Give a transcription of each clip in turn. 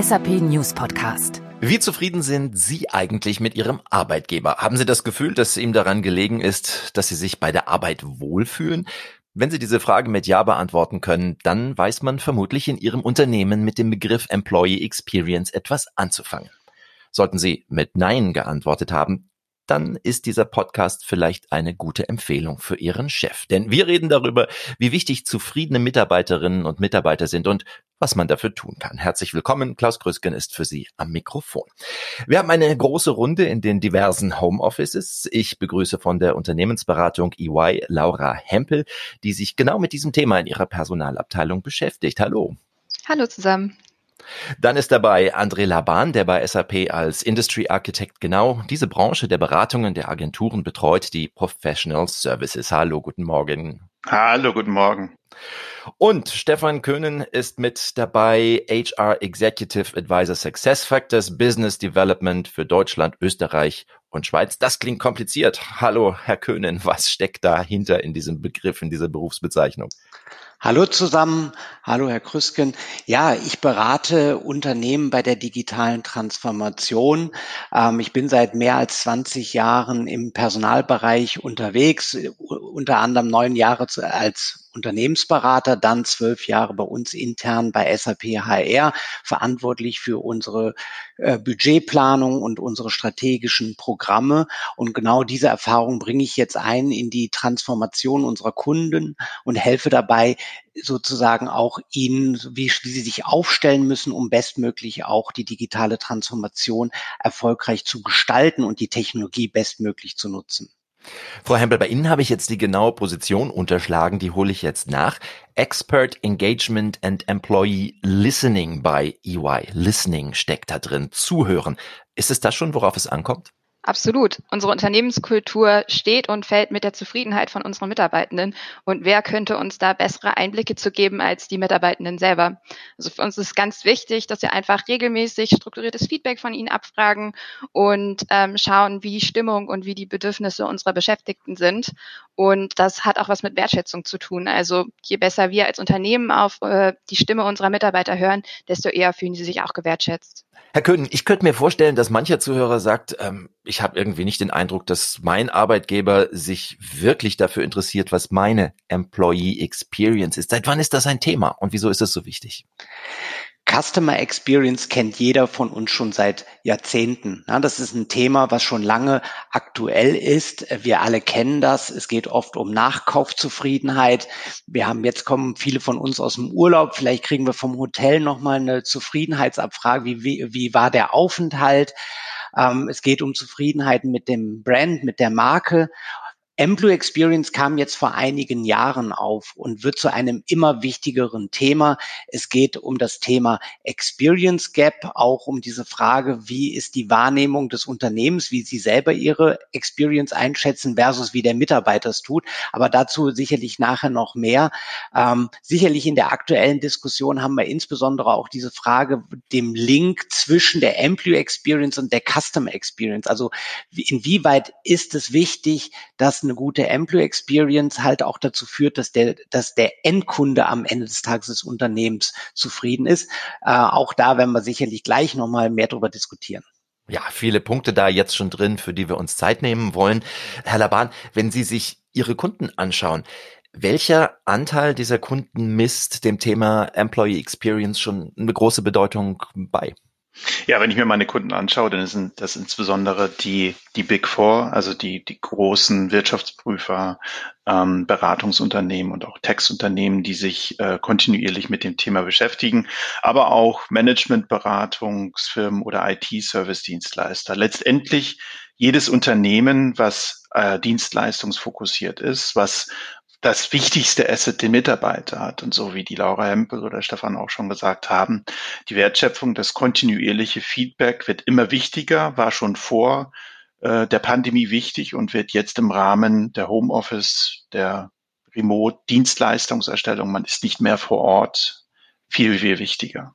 SAP News Podcast. Wie zufrieden sind Sie eigentlich mit Ihrem Arbeitgeber? Haben Sie das Gefühl, dass ihm daran gelegen ist, dass Sie sich bei der Arbeit wohlfühlen? Wenn Sie diese Frage mit Ja beantworten können, dann weiß man vermutlich in Ihrem Unternehmen mit dem Begriff Employee Experience etwas anzufangen. Sollten Sie mit Nein geantwortet haben, dann ist dieser Podcast vielleicht eine gute Empfehlung für Ihren Chef. Denn wir reden darüber, wie wichtig zufriedene Mitarbeiterinnen und Mitarbeiter sind und was man dafür tun kann. Herzlich willkommen. Klaus Krüsken ist für Sie am Mikrofon. Wir haben eine große Runde in den diversen Homeoffices. Ich begrüße von der Unternehmensberatung EY Laura Hempel, die sich genau mit diesem Thema in ihrer Personalabteilung beschäftigt. Hallo. Hallo zusammen. Dann ist dabei André Laban, der bei SAP als Industry Architect genau diese Branche der Beratungen der Agenturen betreut, die Professional Services. Hallo, guten Morgen. Hallo, guten Morgen. Und Stefan Köhnen ist mit dabei, HR Executive Advisor Success Factors Business Development für Deutschland, Österreich und Schweiz. Das klingt kompliziert. Hallo, Herr Köhnen, was steckt dahinter in diesem Begriff, in dieser Berufsbezeichnung? Hallo zusammen, hallo Herr Krüsken. Ja, ich berate Unternehmen bei der digitalen Transformation. Ähm, ich bin seit mehr als 20 Jahren im Personalbereich unterwegs, unter anderem neun Jahre als Unternehmensberater, dann zwölf Jahre bei uns intern bei SAP HR, verantwortlich für unsere äh, Budgetplanung und unsere strategischen Programme. Und genau diese Erfahrung bringe ich jetzt ein in die Transformation unserer Kunden und helfe dabei, sozusagen auch ihnen, wie, wie sie sich aufstellen müssen, um bestmöglich auch die digitale Transformation erfolgreich zu gestalten und die Technologie bestmöglich zu nutzen. Frau Hempel, bei Ihnen habe ich jetzt die genaue Position unterschlagen, die hole ich jetzt nach. Expert Engagement and Employee Listening bei EY. Listening steckt da drin. Zuhören. Ist es das schon, worauf es ankommt? Absolut. Unsere Unternehmenskultur steht und fällt mit der Zufriedenheit von unseren Mitarbeitenden. Und wer könnte uns da bessere Einblicke zu geben als die Mitarbeitenden selber? Also für uns ist ganz wichtig, dass wir einfach regelmäßig strukturiertes Feedback von ihnen abfragen und ähm, schauen, wie die Stimmung und wie die Bedürfnisse unserer Beschäftigten sind. Und das hat auch was mit Wertschätzung zu tun. Also je besser wir als Unternehmen auf äh, die Stimme unserer Mitarbeiter hören, desto eher fühlen sie sich auch gewertschätzt. Herr Köhn, ich könnte mir vorstellen, dass mancher Zuhörer sagt, ähm, ich habe irgendwie nicht den Eindruck, dass mein Arbeitgeber sich wirklich dafür interessiert, was meine Employee Experience ist. Seit wann ist das ein Thema und wieso ist es so wichtig? Customer Experience kennt jeder von uns schon seit Jahrzehnten. Ja, das ist ein Thema, was schon lange aktuell ist. Wir alle kennen das. Es geht oft um Nachkaufzufriedenheit. Wir haben jetzt kommen viele von uns aus dem Urlaub. Vielleicht kriegen wir vom Hotel nochmal eine Zufriedenheitsabfrage. Wie, wie, wie war der Aufenthalt? Ähm, es geht um Zufriedenheit mit dem Brand, mit der Marke. Employee Experience kam jetzt vor einigen Jahren auf und wird zu einem immer wichtigeren Thema. Es geht um das Thema Experience Gap, auch um diese Frage, wie ist die Wahrnehmung des Unternehmens, wie sie selber ihre Experience einschätzen versus wie der Mitarbeiter es tut. Aber dazu sicherlich nachher noch mehr. Ähm, sicherlich in der aktuellen Diskussion haben wir insbesondere auch diese Frage, dem Link zwischen der Employee Experience und der Customer Experience. Also inwieweit ist es wichtig, dass eine gute Employee Experience halt auch dazu führt, dass der, dass der Endkunde am Ende des Tages des Unternehmens zufrieden ist. Äh, auch da werden wir sicherlich gleich nochmal mehr darüber diskutieren. Ja, viele Punkte da jetzt schon drin, für die wir uns Zeit nehmen wollen. Herr Laban, wenn Sie sich Ihre Kunden anschauen, welcher Anteil dieser Kunden misst dem Thema Employee Experience schon eine große Bedeutung bei? Ja, wenn ich mir meine Kunden anschaue, dann sind das insbesondere die, die Big Four, also die, die großen Wirtschaftsprüfer, ähm, Beratungsunternehmen und auch Textunternehmen, die sich äh, kontinuierlich mit dem Thema beschäftigen, aber auch Managementberatungsfirmen oder IT-Service-Dienstleister. Letztendlich jedes Unternehmen, was äh, dienstleistungsfokussiert ist, was das wichtigste Asset den Mitarbeiter hat. Und so wie die Laura Hempel oder Stefan auch schon gesagt haben, die Wertschöpfung, das kontinuierliche Feedback wird immer wichtiger, war schon vor äh, der Pandemie wichtig und wird jetzt im Rahmen der Homeoffice, der Remote-Dienstleistungserstellung, man ist nicht mehr vor Ort, viel, viel wichtiger.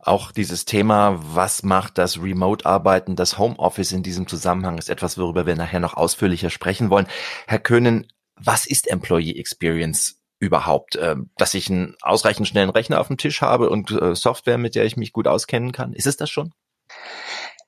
Auch dieses Thema, was macht das Remote-Arbeiten, das Homeoffice in diesem Zusammenhang, ist etwas, worüber wir nachher noch ausführlicher sprechen wollen. Herr Köhnen, was ist Employee Experience überhaupt? Äh, dass ich einen ausreichend schnellen Rechner auf dem Tisch habe und äh, Software, mit der ich mich gut auskennen kann? Ist es das schon?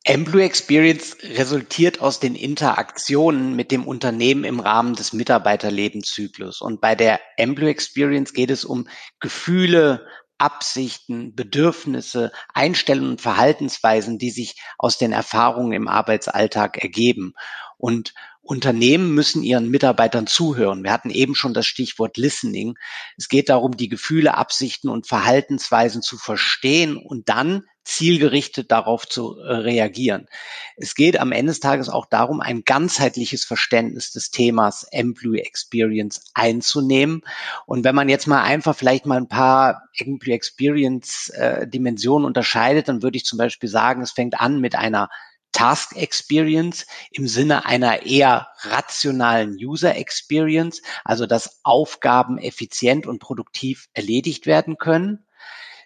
Employee Experience resultiert aus den Interaktionen mit dem Unternehmen im Rahmen des Mitarbeiterlebenszyklus. Und bei der Employee Experience geht es um Gefühle, Absichten, Bedürfnisse, Einstellungen und Verhaltensweisen, die sich aus den Erfahrungen im Arbeitsalltag ergeben. Und Unternehmen müssen ihren Mitarbeitern zuhören. Wir hatten eben schon das Stichwort Listening. Es geht darum, die Gefühle, Absichten und Verhaltensweisen zu verstehen und dann zielgerichtet darauf zu äh, reagieren. Es geht am Ende des Tages auch darum, ein ganzheitliches Verständnis des Themas Employee Experience einzunehmen. Und wenn man jetzt mal einfach vielleicht mal ein paar Employee Experience äh, Dimensionen unterscheidet, dann würde ich zum Beispiel sagen, es fängt an mit einer Task Experience im Sinne einer eher rationalen User Experience, also dass Aufgaben effizient und produktiv erledigt werden können.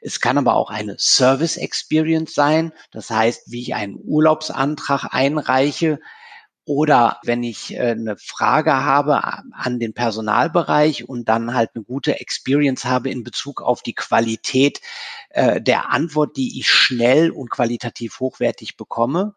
Es kann aber auch eine Service Experience sein. Das heißt, wie ich einen Urlaubsantrag einreiche, oder wenn ich äh, eine Frage habe an den Personalbereich und dann halt eine gute Experience habe in Bezug auf die Qualität äh, der Antwort, die ich schnell und qualitativ hochwertig bekomme.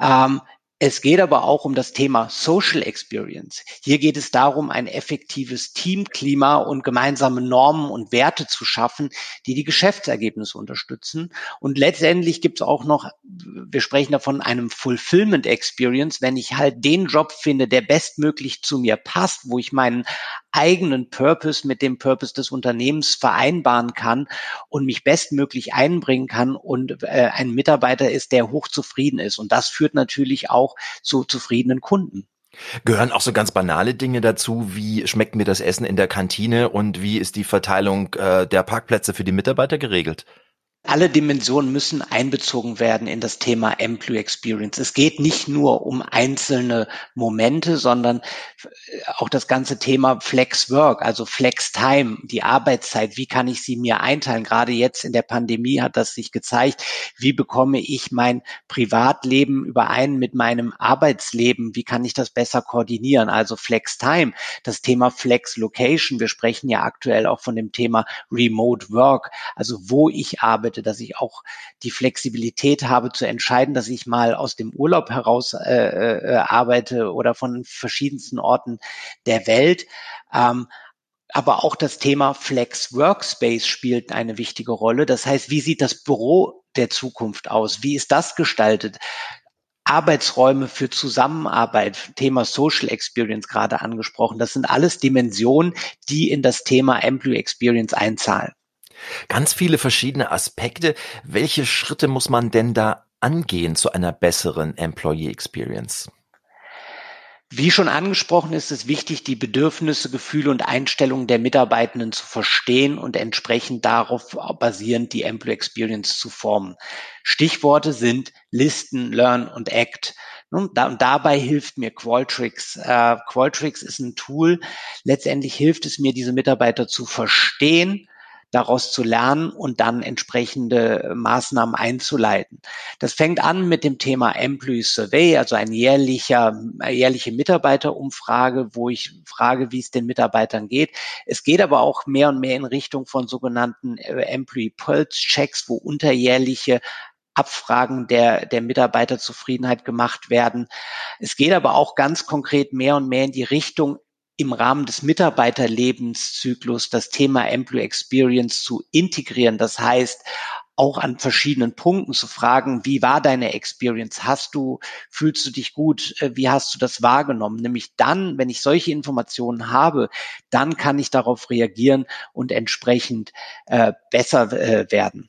Ähm, es geht aber auch um das Thema Social Experience. Hier geht es darum, ein effektives Teamklima und gemeinsame Normen und Werte zu schaffen, die die Geschäftsergebnisse unterstützen. Und letztendlich gibt es auch noch, wir sprechen davon einem Fulfillment Experience, wenn ich halt den Job finde, der bestmöglich zu mir passt, wo ich meinen eigenen Purpose mit dem Purpose des Unternehmens vereinbaren kann und mich bestmöglich einbringen kann und äh, ein Mitarbeiter ist, der hochzufrieden ist. Und das führt natürlich auch zu zufriedenen Kunden. Gehören auch so ganz banale Dinge dazu, wie schmeckt mir das Essen in der Kantine und wie ist die Verteilung äh, der Parkplätze für die Mitarbeiter geregelt? Alle Dimensionen müssen einbezogen werden in das Thema Employee Experience. Es geht nicht nur um einzelne Momente, sondern auch das ganze Thema Flex Work, also Flex Time, die Arbeitszeit. Wie kann ich sie mir einteilen? Gerade jetzt in der Pandemie hat das sich gezeigt. Wie bekomme ich mein Privatleben überein mit meinem Arbeitsleben? Wie kann ich das besser koordinieren? Also Flex Time, das Thema Flex Location. Wir sprechen ja aktuell auch von dem Thema Remote Work, also wo ich arbeite dass ich auch die Flexibilität habe zu entscheiden, dass ich mal aus dem Urlaub heraus äh, äh, arbeite oder von verschiedensten Orten der Welt. Ähm, aber auch das Thema Flex Workspace spielt eine wichtige Rolle. Das heißt, wie sieht das Büro der Zukunft aus? Wie ist das gestaltet? Arbeitsräume für Zusammenarbeit, Thema Social Experience gerade angesprochen. Das sind alles Dimensionen, die in das Thema Employee Experience einzahlen. Ganz viele verschiedene Aspekte. Welche Schritte muss man denn da angehen zu einer besseren Employee Experience? Wie schon angesprochen ist es wichtig, die Bedürfnisse, Gefühle und Einstellungen der Mitarbeitenden zu verstehen und entsprechend darauf basierend die Employee Experience zu formen. Stichworte sind Listen, Learn und Act. Und dabei hilft mir Qualtrics. Äh, Qualtrics ist ein Tool. Letztendlich hilft es mir, diese Mitarbeiter zu verstehen, daraus zu lernen und dann entsprechende Maßnahmen einzuleiten. Das fängt an mit dem Thema Employee Survey, also ein jährlicher, jährliche Mitarbeiterumfrage, wo ich frage, wie es den Mitarbeitern geht. Es geht aber auch mehr und mehr in Richtung von sogenannten äh, Employee Pulse Checks, wo unterjährliche Abfragen der, der Mitarbeiterzufriedenheit gemacht werden. Es geht aber auch ganz konkret mehr und mehr in die Richtung, im Rahmen des Mitarbeiterlebenszyklus das Thema Employee Experience zu integrieren. Das heißt, auch an verschiedenen Punkten zu fragen, wie war deine Experience? Hast du, fühlst du dich gut? Äh, wie hast du das wahrgenommen? Nämlich dann, wenn ich solche Informationen habe, dann kann ich darauf reagieren und entsprechend äh, besser äh, werden.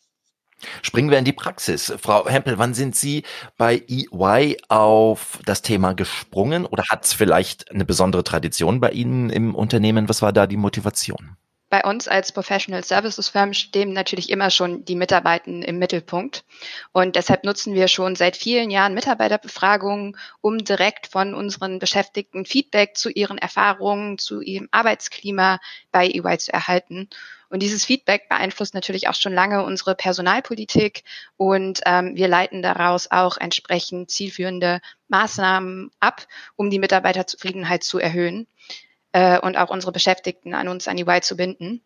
Springen wir in die Praxis. Frau Hempel, wann sind Sie bei EY auf das Thema gesprungen oder hat es vielleicht eine besondere Tradition bei Ihnen im Unternehmen? Was war da die Motivation? Bei uns als Professional Services Firm stehen natürlich immer schon die Mitarbeitenden im Mittelpunkt. Und deshalb nutzen wir schon seit vielen Jahren Mitarbeiterbefragungen, um direkt von unseren Beschäftigten Feedback zu ihren Erfahrungen, zu ihrem Arbeitsklima bei EY zu erhalten. Und dieses Feedback beeinflusst natürlich auch schon lange unsere Personalpolitik und ähm, wir leiten daraus auch entsprechend zielführende Maßnahmen ab, um die Mitarbeiterzufriedenheit zu erhöhen. äh, und auch unsere Beschäftigten an uns, an EY zu binden.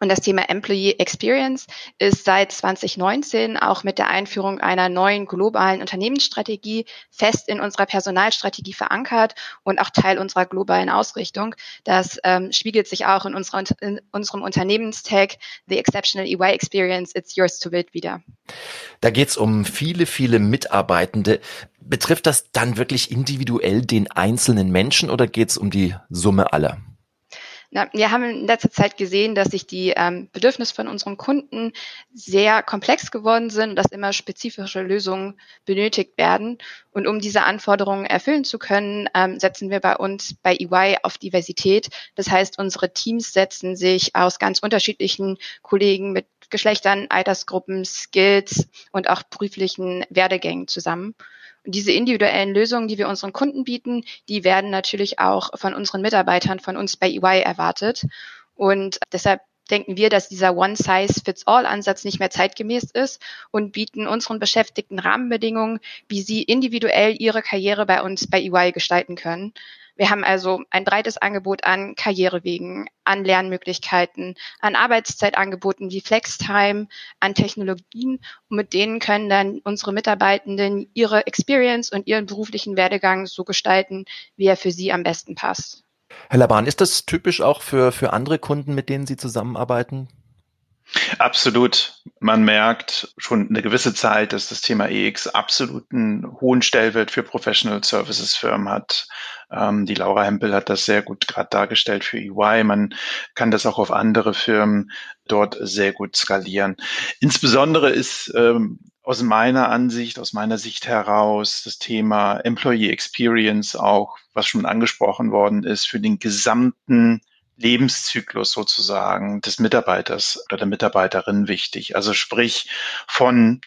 Und das Thema Employee Experience ist seit 2019 auch mit der Einführung einer neuen globalen Unternehmensstrategie fest in unserer Personalstrategie verankert und auch Teil unserer globalen Ausrichtung. Das ähm, spiegelt sich auch in, unserer, in unserem Unternehmenstag The Exceptional EY Experience, It's Yours to Build wieder. Da geht es um viele, viele Mitarbeitende. Betrifft das dann wirklich individuell den einzelnen Menschen oder geht es um die Summe aller? Na, wir haben in letzter Zeit gesehen, dass sich die ähm, Bedürfnisse von unseren Kunden sehr komplex geworden sind und dass immer spezifische Lösungen benötigt werden. Und um diese Anforderungen erfüllen zu können, ähm, setzen wir bei uns bei EY auf Diversität. Das heißt, unsere Teams setzen sich aus ganz unterschiedlichen Kollegen mit Geschlechtern, Altersgruppen, Skills und auch beruflichen Werdegängen zusammen. Diese individuellen Lösungen, die wir unseren Kunden bieten, die werden natürlich auch von unseren Mitarbeitern, von uns bei EY erwartet. Und deshalb denken wir, dass dieser One-Size-Fits-All-Ansatz nicht mehr zeitgemäß ist und bieten unseren Beschäftigten Rahmenbedingungen, wie sie individuell ihre Karriere bei uns bei EY gestalten können. Wir haben also ein breites Angebot an Karrierewegen, an Lernmöglichkeiten, an Arbeitszeitangeboten wie Flextime, an Technologien. Und mit denen können dann unsere Mitarbeitenden ihre Experience und ihren beruflichen Werdegang so gestalten, wie er für sie am besten passt. Herr Laban, ist das typisch auch für, für andere Kunden, mit denen Sie zusammenarbeiten? Absolut. Man merkt schon eine gewisse Zeit, dass das Thema EX absoluten hohen Stellwert für Professional Services Firmen hat. Ähm, die Laura Hempel hat das sehr gut gerade dargestellt für EY. Man kann das auch auf andere Firmen dort sehr gut skalieren. Insbesondere ist ähm, aus meiner Ansicht, aus meiner Sicht heraus das Thema Employee Experience auch, was schon angesprochen worden ist, für den gesamten Lebenszyklus sozusagen des Mitarbeiters oder der Mitarbeiterin wichtig. Also sprich von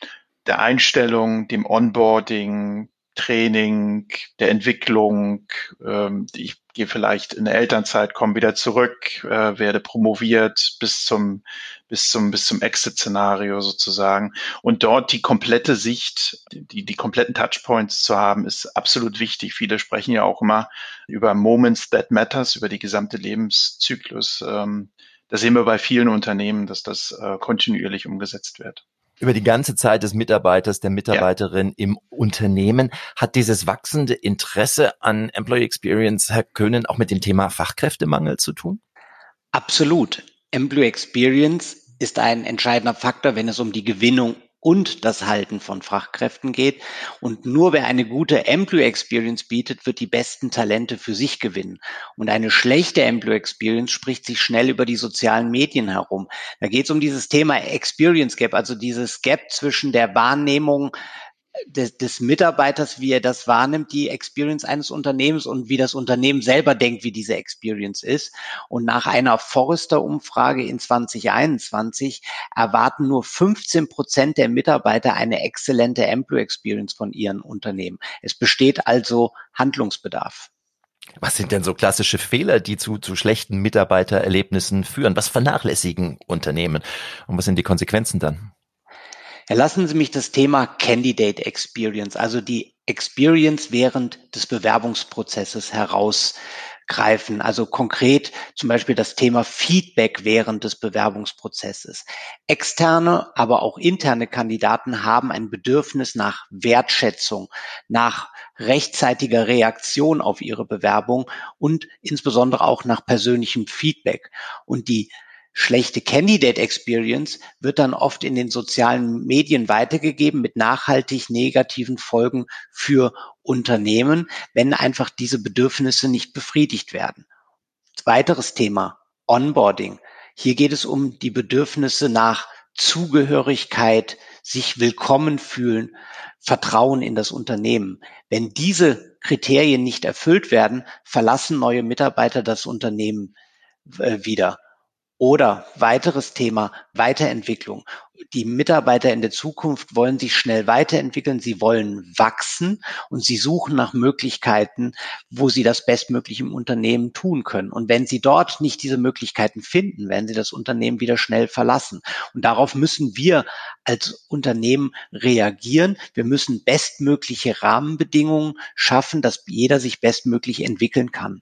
der Einstellung, dem Onboarding, Training, der Entwicklung. Ähm, ich gehe vielleicht in der Elternzeit, komme wieder zurück, äh, werde promoviert bis zum bis zum bis zum Exit-Szenario sozusagen. Und dort die komplette Sicht, die die kompletten Touchpoints zu haben, ist absolut wichtig. Viele sprechen ja auch immer über Moments that matters, über die gesamte Lebenszyklus. Ähm, da sehen wir bei vielen Unternehmen, dass das äh, kontinuierlich umgesetzt wird über die ganze Zeit des Mitarbeiters, der Mitarbeiterin ja. im Unternehmen. Hat dieses wachsende Interesse an Employee Experience, Herr Köhnen, auch mit dem Thema Fachkräftemangel zu tun? Absolut. Employee Experience ist ein entscheidender Faktor, wenn es um die Gewinnung und das Halten von Fachkräften geht. Und nur wer eine gute Employee Experience bietet, wird die besten Talente für sich gewinnen. Und eine schlechte Employee Experience spricht sich schnell über die sozialen Medien herum. Da geht es um dieses Thema Experience Gap, also dieses Gap zwischen der Wahrnehmung des, des Mitarbeiters, wie er das wahrnimmt, die Experience eines Unternehmens und wie das Unternehmen selber denkt, wie diese Experience ist. Und nach einer Forrester-Umfrage in 2021 erwarten nur 15 Prozent der Mitarbeiter eine exzellente Employee Experience von ihren Unternehmen. Es besteht also Handlungsbedarf. Was sind denn so klassische Fehler, die zu, zu schlechten Mitarbeitererlebnissen führen? Was vernachlässigen Unternehmen? Und was sind die Konsequenzen dann? Lassen Sie mich das Thema Candidate Experience, also die Experience während des Bewerbungsprozesses herausgreifen. Also konkret zum Beispiel das Thema Feedback während des Bewerbungsprozesses. Externe, aber auch interne Kandidaten haben ein Bedürfnis nach Wertschätzung, nach rechtzeitiger Reaktion auf ihre Bewerbung und insbesondere auch nach persönlichem Feedback. Und die schlechte Candidate Experience wird dann oft in den sozialen Medien weitergegeben mit nachhaltig negativen Folgen für Unternehmen, wenn einfach diese Bedürfnisse nicht befriedigt werden. Weiteres Thema, Onboarding. Hier geht es um die Bedürfnisse nach Zugehörigkeit, sich willkommen fühlen, Vertrauen in das Unternehmen. Wenn diese Kriterien nicht erfüllt werden, verlassen neue Mitarbeiter das Unternehmen äh, wieder. Oder weiteres Thema, Weiterentwicklung. Die Mitarbeiter in der Zukunft wollen sich schnell weiterentwickeln, sie wollen wachsen und sie suchen nach Möglichkeiten, wo sie das bestmöglich im Unternehmen tun können. Und wenn sie dort nicht diese Möglichkeiten finden, werden sie das Unternehmen wieder schnell verlassen. Und darauf müssen wir als Unternehmen reagieren. Wir müssen bestmögliche Rahmenbedingungen schaffen, dass jeder sich bestmöglich entwickeln kann.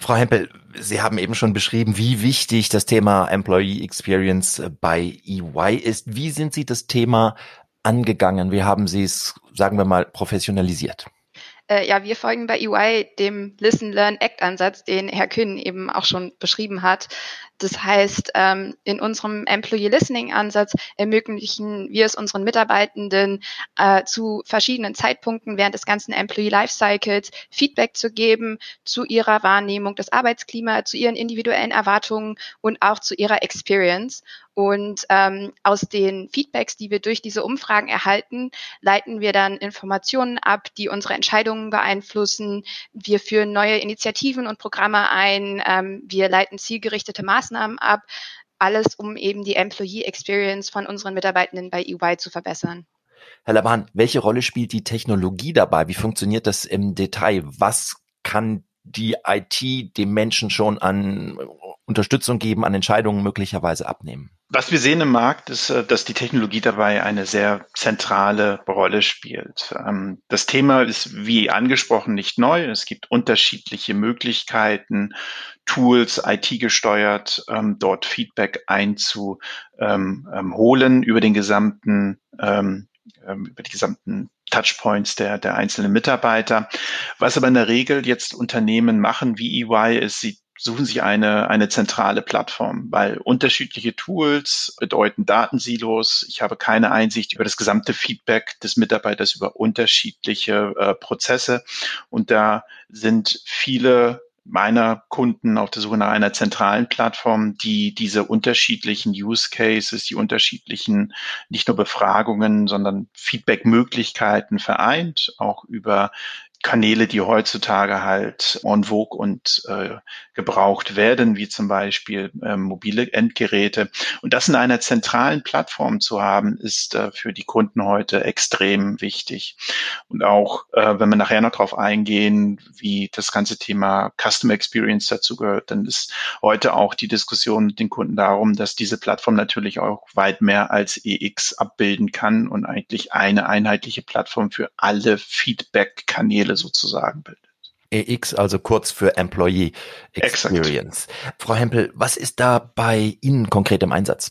Frau Hempel, Sie haben eben schon beschrieben, wie wichtig das Thema Employee Experience bei EY ist. Wie sind Sie das Thema angegangen? Wie haben Sie es, sagen wir mal, professionalisiert? Äh, ja, wir folgen bei EY dem Listen, Learn, Act Ansatz, den Herr Kühn eben auch schon beschrieben hat. Das heißt, ähm, in unserem Employee Listening Ansatz ermöglichen wir es unseren Mitarbeitenden äh, zu verschiedenen Zeitpunkten während des ganzen Employee Lifecycles Feedback zu geben zu ihrer Wahrnehmung des Arbeitsklimas, zu ihren individuellen Erwartungen und auch zu ihrer Experience. Und ähm, aus den Feedbacks, die wir durch diese Umfragen erhalten, leiten wir dann Informationen ab, die unsere Entscheidungen beeinflussen. Wir führen neue Initiativen und Programme ein. Ähm, wir leiten zielgerichtete Maßnahmen ab. Alles, um eben die Employee Experience von unseren Mitarbeitenden bei EY zu verbessern. Herr Laban, welche Rolle spielt die Technologie dabei? Wie funktioniert das im Detail? Was kann die IT dem Menschen schon an Unterstützung geben, an Entscheidungen möglicherweise abnehmen? Was wir sehen im Markt ist, äh, dass die Technologie dabei eine sehr zentrale Rolle spielt. Ähm, das Thema ist, wie angesprochen, nicht neu. Es gibt unterschiedliche Möglichkeiten, Tools, IT gesteuert, ähm, dort Feedback einzuholen ähm, über den gesamten, über die gesamten Touchpoints der, der einzelnen Mitarbeiter. Was aber in der Regel jetzt Unternehmen machen wie EY ist, sie suchen sich eine, eine zentrale Plattform, weil unterschiedliche Tools bedeuten Datensilos. Ich habe keine Einsicht über das gesamte Feedback des Mitarbeiters über unterschiedliche äh, Prozesse. Und da sind viele meiner Kunden auf der Suche nach einer zentralen Plattform, die diese unterschiedlichen Use Cases, die unterschiedlichen nicht nur Befragungen, sondern Feedback-Möglichkeiten vereint, auch über Kanäle, die heutzutage halt en vogue und äh, gebraucht werden, wie zum Beispiel äh, mobile Endgeräte. Und das in einer zentralen Plattform zu haben, ist äh, für die Kunden heute extrem wichtig. Und auch, äh, wenn wir nachher noch darauf eingehen, wie das ganze Thema Customer Experience dazu gehört, dann ist heute auch die Diskussion mit den Kunden darum, dass diese Plattform natürlich auch weit mehr als EX abbilden kann und eigentlich eine einheitliche Plattform für alle Feedback-Kanäle Stelle sozusagen bildet. EX, also kurz für Employee Experience. Exakt. Frau Hempel, was ist da bei Ihnen konkret im Einsatz?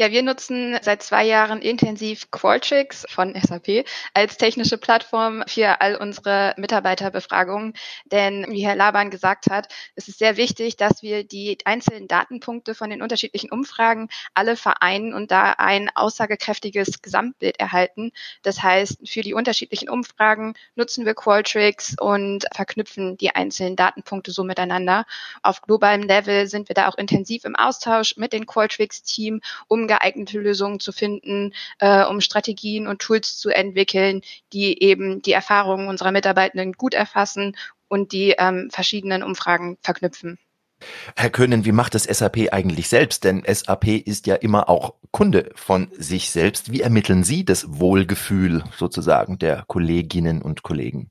Ja, wir nutzen seit zwei Jahren intensiv Qualtrics von SAP als technische Plattform für all unsere Mitarbeiterbefragungen. Denn wie Herr Laban gesagt hat, es ist sehr wichtig, dass wir die einzelnen Datenpunkte von den unterschiedlichen Umfragen alle vereinen und da ein aussagekräftiges Gesamtbild erhalten. Das heißt, für die unterschiedlichen Umfragen nutzen wir Qualtrics und verknüpfen die einzelnen Datenpunkte so miteinander. Auf globalem Level sind wir da auch intensiv im Austausch mit den Qualtrics-Team, um geeignete Lösungen zu finden, äh, um Strategien und Tools zu entwickeln, die eben die Erfahrungen unserer Mitarbeitenden gut erfassen und die ähm, verschiedenen Umfragen verknüpfen. Herr Köhnen, wie macht das SAP eigentlich selbst? Denn SAP ist ja immer auch Kunde von sich selbst. Wie ermitteln Sie das Wohlgefühl sozusagen der Kolleginnen und Kollegen?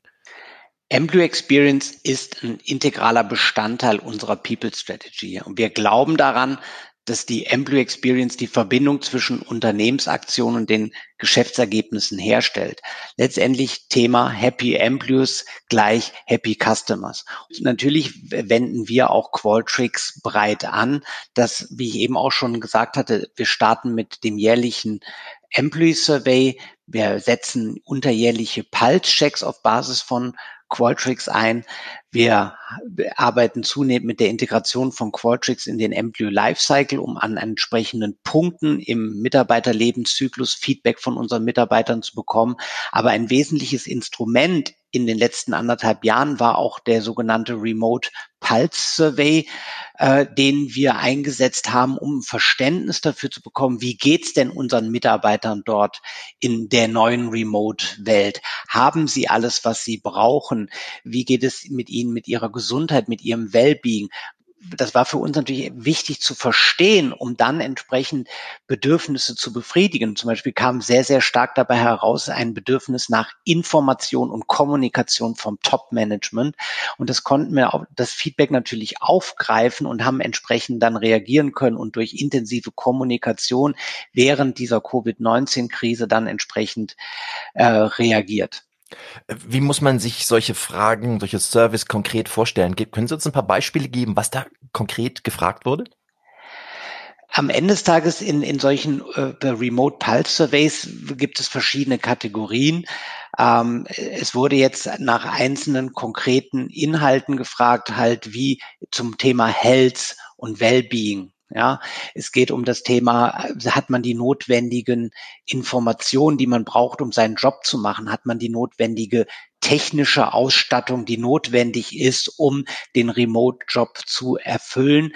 Employee Experience ist ein integraler Bestandteil unserer People Strategy. Und wir glauben daran, dass die Employee Experience die Verbindung zwischen Unternehmensaktionen und den Geschäftsergebnissen herstellt. Letztendlich Thema Happy Employees gleich Happy Customers. Und natürlich wenden wir auch Qualtrics breit an, dass, wie ich eben auch schon gesagt hatte, wir starten mit dem jährlichen Employee Survey. Wir setzen unterjährliche Pulse-Checks auf Basis von Qualtrics ein. Wir arbeiten zunehmend mit der Integration von Qualtrics in den Employee Lifecycle, um an entsprechenden Punkten im Mitarbeiterlebenszyklus Feedback von unseren Mitarbeitern zu bekommen. Aber ein wesentliches Instrument in den letzten anderthalb Jahren war auch der sogenannte Remote Pulse Survey, äh, den wir eingesetzt haben, um Verständnis dafür zu bekommen, wie geht's denn unseren Mitarbeitern dort in der neuen Remote-Welt? Haben sie alles, was sie brauchen? Wie geht es mit ihnen, mit ihrer Gesundheit, mit ihrem Wellbeing? Das war für uns natürlich wichtig zu verstehen, um dann entsprechend Bedürfnisse zu befriedigen. Zum Beispiel kam sehr, sehr stark dabei heraus ein Bedürfnis nach Information und Kommunikation vom Top-Management. Und das konnten wir auch, das Feedback natürlich aufgreifen und haben entsprechend dann reagieren können und durch intensive Kommunikation während dieser Covid-19-Krise dann entsprechend äh, reagiert. Wie muss man sich solche Fragen, solche Service konkret vorstellen? Können Sie uns ein paar Beispiele geben, was da konkret gefragt wurde? Am Ende des Tages in, in solchen äh, Remote Pulse Surveys gibt es verschiedene Kategorien. Ähm, es wurde jetzt nach einzelnen konkreten Inhalten gefragt, halt wie zum Thema Health und Wellbeing. Ja, es geht um das Thema, hat man die notwendigen Informationen, die man braucht, um seinen Job zu machen? Hat man die notwendige technische Ausstattung, die notwendig ist, um den Remote-Job zu erfüllen?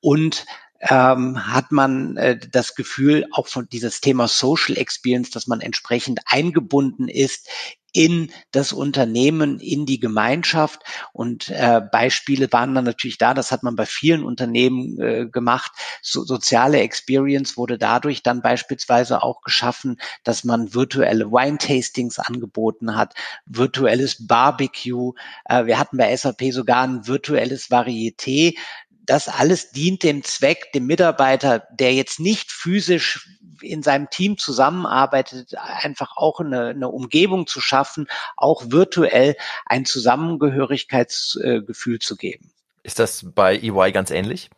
Und ähm, hat man äh, das Gefühl, auch von dieses Thema Social Experience, dass man entsprechend eingebunden ist in das Unternehmen, in die Gemeinschaft. Und äh, Beispiele waren dann natürlich da, das hat man bei vielen Unternehmen äh, gemacht. So, soziale Experience wurde dadurch dann beispielsweise auch geschaffen, dass man virtuelle Wine-Tastings angeboten hat, virtuelles Barbecue. Äh, wir hatten bei SAP sogar ein virtuelles Varieté das alles dient dem Zweck, dem Mitarbeiter, der jetzt nicht physisch in seinem Team zusammenarbeitet, einfach auch eine, eine Umgebung zu schaffen, auch virtuell ein Zusammengehörigkeitsgefühl zu geben. Ist das bei EY ganz ähnlich?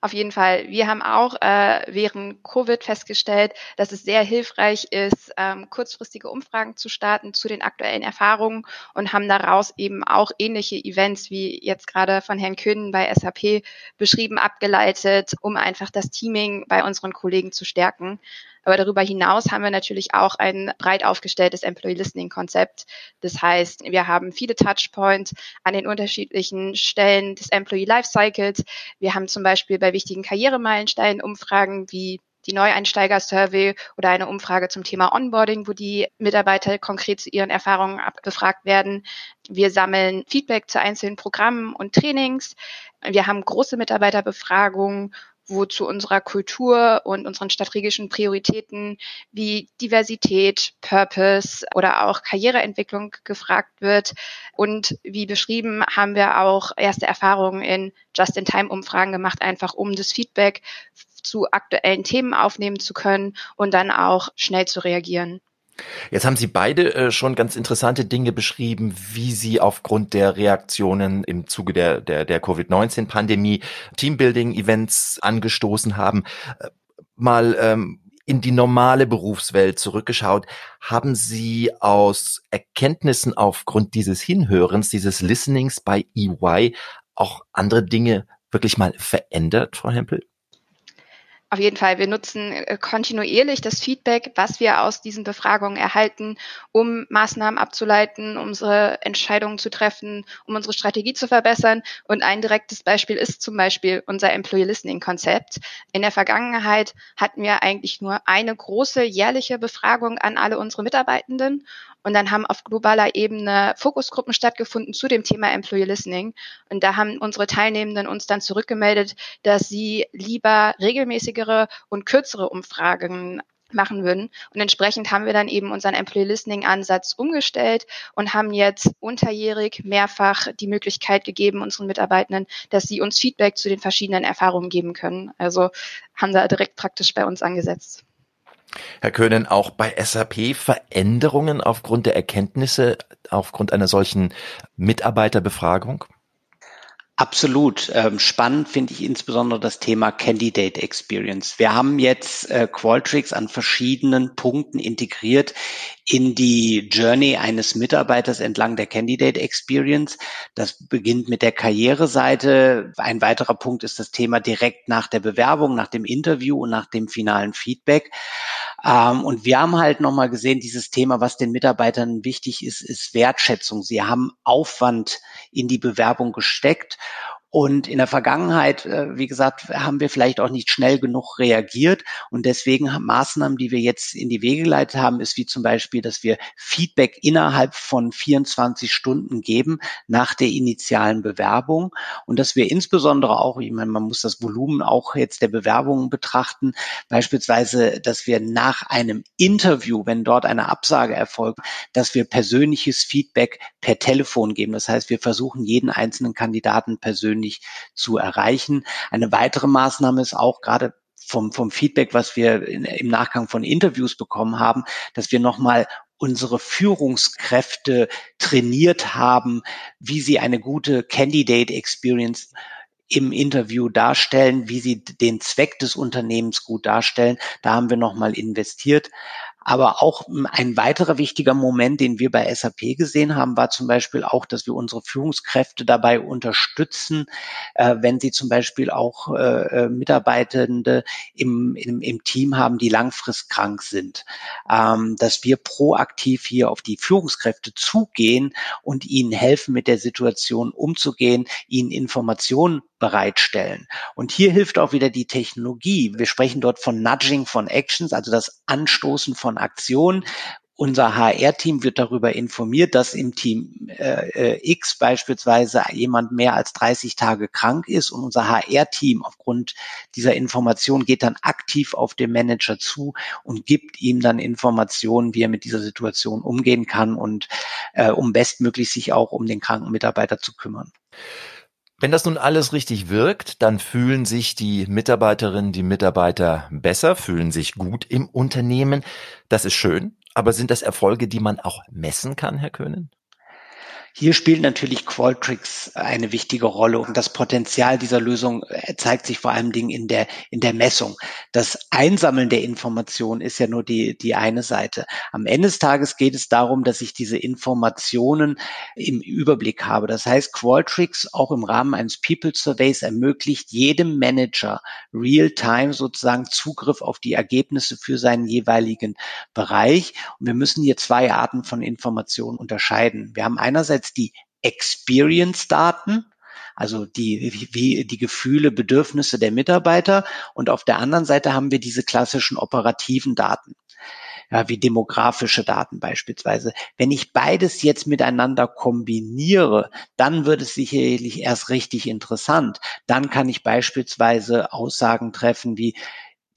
Auf jeden Fall. Wir haben auch äh, während Covid festgestellt, dass es sehr hilfreich ist, ähm, kurzfristige Umfragen zu starten zu den aktuellen Erfahrungen und haben daraus eben auch ähnliche Events wie jetzt gerade von Herrn Kühn bei SAP beschrieben abgeleitet, um einfach das Teaming bei unseren Kollegen zu stärken. Aber darüber hinaus haben wir natürlich auch ein breit aufgestelltes Employee Listening Konzept. Das heißt, wir haben viele Touchpoints an den unterschiedlichen Stellen des Employee Lifecycles. Wir haben zum Beispiel bei wichtigen Karrieremeilensteinen Umfragen wie die Neueinsteiger-Survey oder eine Umfrage zum Thema Onboarding, wo die Mitarbeiter konkret zu ihren Erfahrungen befragt werden. Wir sammeln Feedback zu einzelnen Programmen und Trainings. Wir haben große Mitarbeiterbefragungen wo zu unserer Kultur und unseren strategischen Prioritäten wie Diversität, Purpose oder auch Karriereentwicklung gefragt wird. Und wie beschrieben, haben wir auch erste Erfahrungen in Just-in-Time-Umfragen gemacht, einfach um das Feedback zu aktuellen Themen aufnehmen zu können und dann auch schnell zu reagieren. Jetzt haben Sie beide äh, schon ganz interessante Dinge beschrieben, wie Sie aufgrund der Reaktionen im Zuge der, der, der Covid-19-Pandemie Teambuilding-Events angestoßen haben. Äh, mal ähm, in die normale Berufswelt zurückgeschaut. Haben Sie aus Erkenntnissen aufgrund dieses Hinhörens, dieses Listenings bei EY auch andere Dinge wirklich mal verändert, Frau Hempel? Auf jeden Fall. Wir nutzen äh, kontinuierlich das Feedback, was wir aus diesen Befragungen erhalten, um Maßnahmen abzuleiten, unsere Entscheidungen zu treffen, um unsere Strategie zu verbessern. Und ein direktes Beispiel ist zum Beispiel unser Employee Listening Konzept. In der Vergangenheit hatten wir eigentlich nur eine große jährliche Befragung an alle unsere Mitarbeitenden. Und dann haben auf globaler Ebene Fokusgruppen stattgefunden zu dem Thema Employee Listening. Und da haben unsere Teilnehmenden uns dann zurückgemeldet, dass sie lieber regelmäßigere und kürzere Umfragen machen würden. Und entsprechend haben wir dann eben unseren Employee Listening Ansatz umgestellt und haben jetzt unterjährig mehrfach die Möglichkeit gegeben unseren Mitarbeitenden, dass sie uns Feedback zu den verschiedenen Erfahrungen geben können. Also haben da direkt praktisch bei uns angesetzt. Herr Köhnen, auch bei SAP Veränderungen aufgrund der Erkenntnisse, aufgrund einer solchen Mitarbeiterbefragung? Absolut. Ähm, spannend finde ich insbesondere das Thema Candidate Experience. Wir haben jetzt äh, Qualtrics an verschiedenen Punkten integriert in die Journey eines Mitarbeiters entlang der Candidate Experience. Das beginnt mit der Karriereseite. Ein weiterer Punkt ist das Thema direkt nach der Bewerbung, nach dem Interview und nach dem finalen Feedback. Ähm, und wir haben halt nochmal gesehen, dieses Thema, was den Mitarbeitern wichtig ist, ist Wertschätzung. Sie haben Aufwand in die Bewerbung gesteckt und in der Vergangenheit, äh, wie gesagt, haben wir vielleicht auch nicht schnell genug reagiert. Und deswegen haben Maßnahmen, die wir jetzt in die Wege geleitet haben, ist wie zum Beispiel, dass wir Feedback innerhalb von 24 Stunden geben nach der initialen Bewerbung. Und dass wir insbesondere auch, ich meine, man muss das Volumen auch jetzt der Bewerbungen betrachten, beispielsweise, dass wir nach einem Interview, wenn dort eine Absage erfolgt, dass wir persönliches Feedback per Telefon geben. Das heißt, wir versuchen jeden einzelnen Kandidaten persönlich persönlich zu erreichen. Eine weitere Maßnahme ist auch gerade vom, vom Feedback, was wir in, im Nachgang von Interviews bekommen haben, dass wir nochmal unsere Führungskräfte trainiert haben, wie sie eine gute Candidate Experience im Interview darstellen, wie sie den Zweck des Unternehmens gut darstellen. Da haben wir nochmal investiert. Aber auch ein weiterer wichtiger Moment, den wir bei SAP gesehen haben, war zum Beispiel auch, dass wir unsere Führungskräfte dabei unterstützen, äh, wenn sie zum Beispiel auch äh, äh Mitarbeitende im, im, im Team haben, die langfristkrank sind, ähm, dass wir proaktiv hier auf die Führungskräfte zugehen und ihnen helfen, mit der Situation umzugehen, ihnen Informationen bereitstellen. Und hier hilft auch wieder die Technologie. Wir sprechen dort von Nudging von Actions, also das Anstoßen von Aktionen. Unser HR-Team wird darüber informiert, dass im Team äh, äh X beispielsweise jemand mehr als 30 Tage krank ist und unser HR-Team aufgrund dieser Information geht dann aktiv auf den Manager zu und gibt ihm dann Informationen, wie er mit dieser Situation umgehen kann und äh, um bestmöglich sich auch um den kranken Mitarbeiter zu kümmern. Wenn das nun alles richtig wirkt, dann fühlen sich die Mitarbeiterinnen, die Mitarbeiter besser, fühlen sich gut im Unternehmen. Das ist schön. Aber sind das Erfolge, die man auch messen kann, Herr Köhnen? Hier spielt natürlich Qualtrics eine wichtige Rolle und das Potenzial dieser Lösung äh, zeigt sich vor allen Dingen in der, in der Messung. Das Einsammeln der Informationen ist ja nur die, die eine Seite. Am Ende des Tages geht es darum, dass ich diese Informationen im Überblick habe. Das heißt, Qualtrics auch im Rahmen eines People Surveys ermöglicht jedem Manager real-time sozusagen Zugriff auf die Ergebnisse für seinen jeweiligen Bereich. Und wir müssen hier zwei Arten von Informationen unterscheiden. Wir haben einerseits einerseits die Experience-Daten, also die, wie, die Gefühle, Bedürfnisse der Mitarbeiter und auf der anderen Seite haben wir diese klassischen operativen Daten. Ja, wie demografische Daten beispielsweise. Wenn ich beides jetzt miteinander kombiniere, dann wird es sicherlich erst richtig interessant. Dann kann ich beispielsweise Aussagen treffen wie,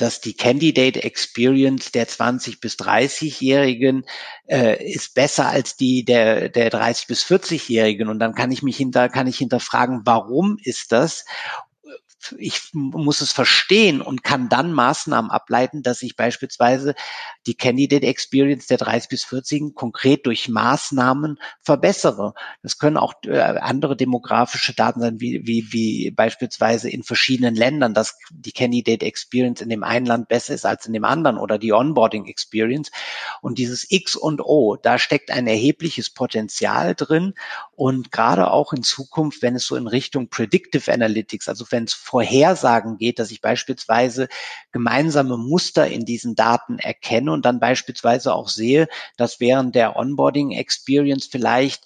dass die Candidate Experience der 20 bis 30-Jährigen äh, ist besser als die der der 30 bis 40-Jährigen und dann kann ich mich hinter kann ich hinterfragen, warum ist das ich muss es verstehen und kann dann Maßnahmen ableiten, dass ich beispielsweise die Candidate Experience der 30 bis 40 konkret durch Maßnahmen verbessere. Das können auch äh, andere demografische Daten sein, wie, wie, wie beispielsweise in verschiedenen Ländern, dass die Candidate Experience in dem einen Land besser ist als in dem anderen oder die Onboarding Experience. Und dieses X und O, da steckt ein erhebliches Potenzial drin. Und gerade auch in Zukunft, wenn es so in Richtung Predictive Analytics, also wenn es Vorhersagen geht, dass ich beispielsweise gemeinsame Muster in diesen Daten erkenne und dann beispielsweise auch sehe, dass während der Onboarding Experience vielleicht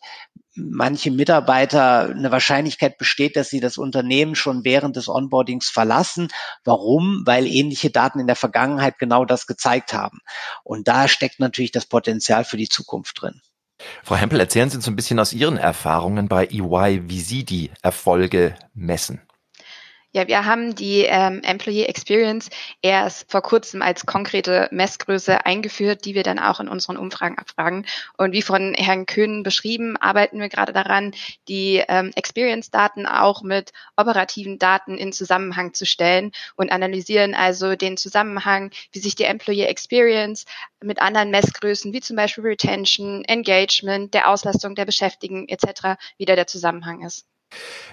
manche Mitarbeiter eine Wahrscheinlichkeit besteht, dass sie das Unternehmen schon während des Onboardings verlassen. Warum? Weil ähnliche Daten in der Vergangenheit genau das gezeigt haben. Und da steckt natürlich das Potenzial für die Zukunft drin. Frau Hempel, erzählen Sie uns ein bisschen aus Ihren Erfahrungen bei EY, wie Sie die Erfolge messen. Ja, wir haben die ähm, Employee Experience erst vor kurzem als konkrete Messgröße eingeführt, die wir dann auch in unseren Umfragen abfragen. Und wie von Herrn Köhn beschrieben, arbeiten wir gerade daran, die ähm, Experience-Daten auch mit operativen Daten in Zusammenhang zu stellen und analysieren also den Zusammenhang, wie sich die Employee Experience mit anderen Messgrößen wie zum Beispiel Retention, Engagement, der Auslastung der Beschäftigten etc. wieder der Zusammenhang ist.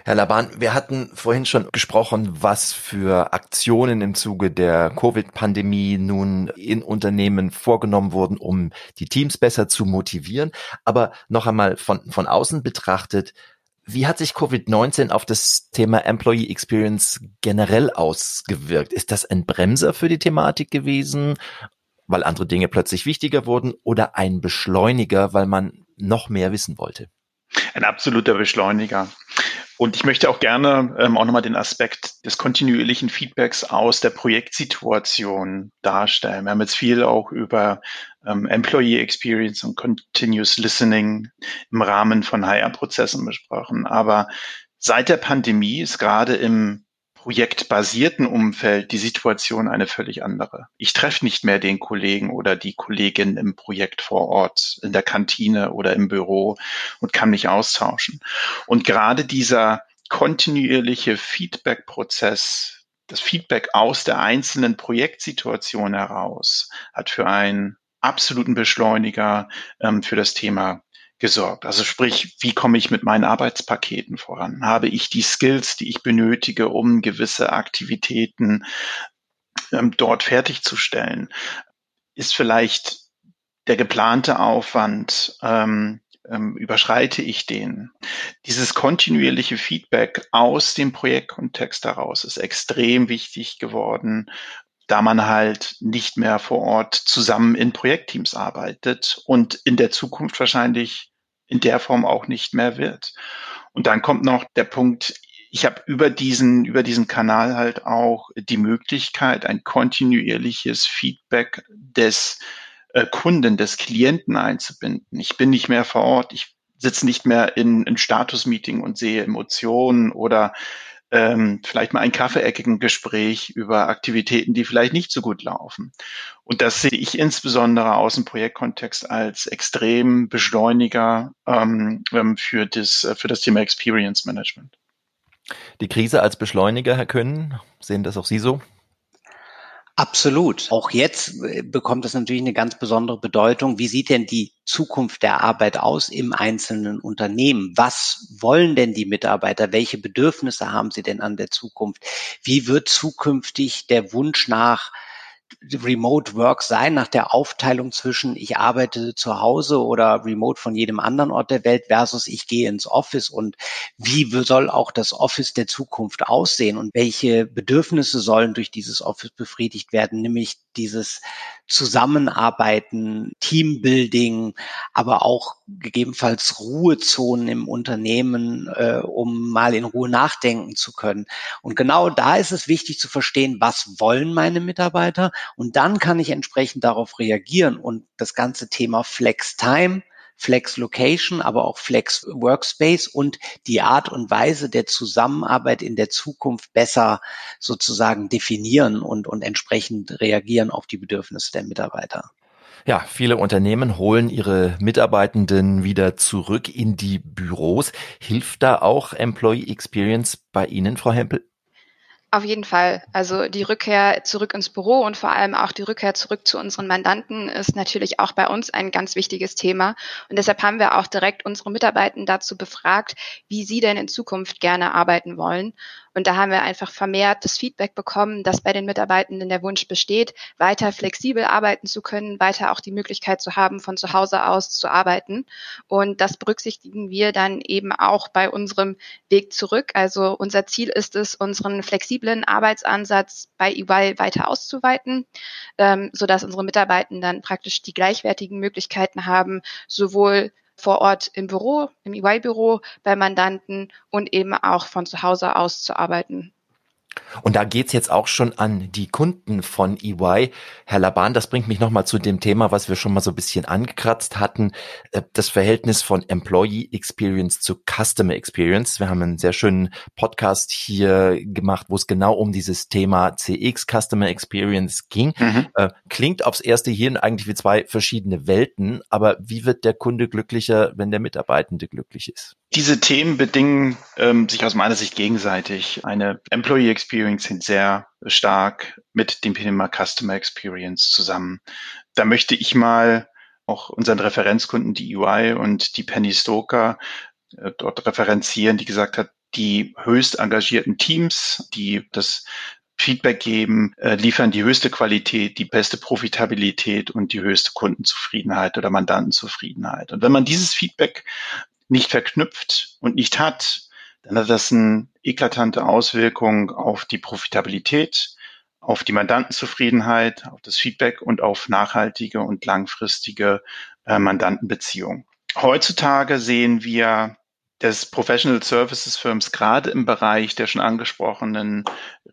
Herr Laban, wir hatten vorhin schon gesprochen, was für Aktionen im Zuge der Covid-Pandemie nun in Unternehmen vorgenommen wurden, um die Teams besser zu motivieren. Aber noch einmal von, von außen betrachtet, wie hat sich Covid-19 auf das Thema Employee Experience generell ausgewirkt? Ist das ein Bremser für die Thematik gewesen, weil andere Dinge plötzlich wichtiger wurden oder ein Beschleuniger, weil man noch mehr wissen wollte? Ein absoluter Beschleuniger. Und ich möchte auch gerne ähm, auch nochmal den Aspekt des kontinuierlichen Feedbacks aus der Projektsituation darstellen. Wir haben jetzt viel auch über ähm, Employee Experience und Continuous Listening im Rahmen von HR-Prozessen besprochen. Aber seit der Pandemie ist gerade im projektbasierten Umfeld die Situation eine völlig andere. Ich treffe nicht mehr den Kollegen oder die Kollegin im Projekt vor Ort, in der Kantine oder im Büro und kann mich austauschen. Und gerade dieser kontinuierliche Feedback-Prozess, das Feedback aus der einzelnen Projektsituation heraus, hat für ein absoluten Beschleuniger ähm, für das Thema gesorgt. Also sprich, wie komme ich mit meinen Arbeitspaketen voran? Habe ich die Skills, die ich benötige, um gewisse Aktivitäten ähm, dort fertigzustellen? Ist vielleicht der geplante Aufwand, ähm, ähm, überschreite ich den? Dieses kontinuierliche Feedback aus dem Projektkontext heraus ist extrem wichtig geworden, da man halt nicht mehr vor Ort zusammen in Projektteams arbeitet und in der Zukunft wahrscheinlich in der Form auch nicht mehr wird. Und dann kommt noch der Punkt, ich habe über diesen, über diesen Kanal halt auch die Möglichkeit, ein kontinuierliches Feedback des äh, Kunden, des Klienten einzubinden. Ich bin nicht mehr vor Ort, ich sitze nicht mehr in, in Status-Meeting und sehe Emotionen oder ähm, vielleicht mal ein kaffeeeckigen Gespräch über Aktivitäten, die vielleicht nicht so gut laufen. Und das sehe ich insbesondere aus dem Projektkontext als extrem Beschleuniger ähm, ähm für, das, äh, für das Thema Experience Management. Die Krise als Beschleuniger, Herr Können, sehen das auch Sie so? Absolut. Auch jetzt äh, bekommt es natürlich eine ganz besondere Bedeutung. Wie sieht denn die Zukunft der Arbeit aus im einzelnen Unternehmen? Was wollen denn die Mitarbeiter? Welche Bedürfnisse haben sie denn an der Zukunft? Wie wird zukünftig der Wunsch nach Remote Work sein nach der Aufteilung zwischen ich arbeite zu Hause oder remote von jedem anderen Ort der Welt versus ich gehe ins Office und wie soll auch das Office der Zukunft aussehen und welche Bedürfnisse sollen durch dieses Office befriedigt werden, nämlich dieses Zusammenarbeiten, Teambuilding, aber auch gegebenenfalls Ruhezonen im Unternehmen, äh, um mal in Ruhe nachdenken zu können. Und genau da ist es wichtig zu verstehen, was wollen meine Mitarbeiter und dann kann ich entsprechend darauf reagieren und das ganze Thema Flex Time Flex Location, aber auch Flex Workspace und die Art und Weise der Zusammenarbeit in der Zukunft besser sozusagen definieren und, und entsprechend reagieren auf die Bedürfnisse der Mitarbeiter. Ja, viele Unternehmen holen ihre Mitarbeitenden wieder zurück in die Büros. Hilft da auch Employee Experience bei Ihnen, Frau Hempel? Auf jeden Fall. Also die Rückkehr zurück ins Büro und vor allem auch die Rückkehr zurück zu unseren Mandanten ist natürlich auch bei uns ein ganz wichtiges Thema. Und deshalb haben wir auch direkt unsere Mitarbeitenden dazu befragt, wie sie denn in Zukunft gerne arbeiten wollen. Und da haben wir einfach vermehrt das Feedback bekommen, dass bei den Mitarbeitenden der Wunsch besteht, weiter flexibel arbeiten zu können, weiter auch die Möglichkeit zu haben, von zu Hause aus zu arbeiten. Und das berücksichtigen wir dann eben auch bei unserem Weg zurück. Also unser Ziel ist es, unseren flexiblen Arbeitsansatz bei EY weiter auszuweiten, ähm, sodass unsere Mitarbeitenden dann praktisch die gleichwertigen Möglichkeiten haben, sowohl vor Ort im Büro, im EY-Büro bei Mandanten und eben auch von zu Hause aus zu arbeiten. Und da geht's jetzt auch schon an die Kunden von EY. Herr Laban, das bringt mich nochmal zu dem Thema, was wir schon mal so ein bisschen angekratzt hatten, äh, das Verhältnis von Employee Experience zu Customer Experience. Wir haben einen sehr schönen Podcast hier gemacht, wo es genau um dieses Thema CX, Customer Experience ging. Mhm. Äh, klingt aufs erste Hirn eigentlich wie zwei verschiedene Welten, aber wie wird der Kunde glücklicher, wenn der Mitarbeitende glücklich ist? Diese Themen bedingen ähm, sich aus meiner Sicht gegenseitig. Eine Employee Experience hängt sehr stark mit dem Thema Customer Experience zusammen. Da möchte ich mal auch unseren Referenzkunden, die UI und die Penny Stoker, äh, dort referenzieren, die gesagt hat, die höchst engagierten Teams, die das Feedback geben, äh, liefern die höchste Qualität, die beste Profitabilität und die höchste Kundenzufriedenheit oder Mandantenzufriedenheit. Und wenn man dieses Feedback nicht verknüpft und nicht hat, dann hat das eine eklatante Auswirkung auf die Profitabilität, auf die Mandantenzufriedenheit, auf das Feedback und auf nachhaltige und langfristige äh, Mandantenbeziehungen. Heutzutage sehen wir, dass Professional Services Firms gerade im Bereich der schon angesprochenen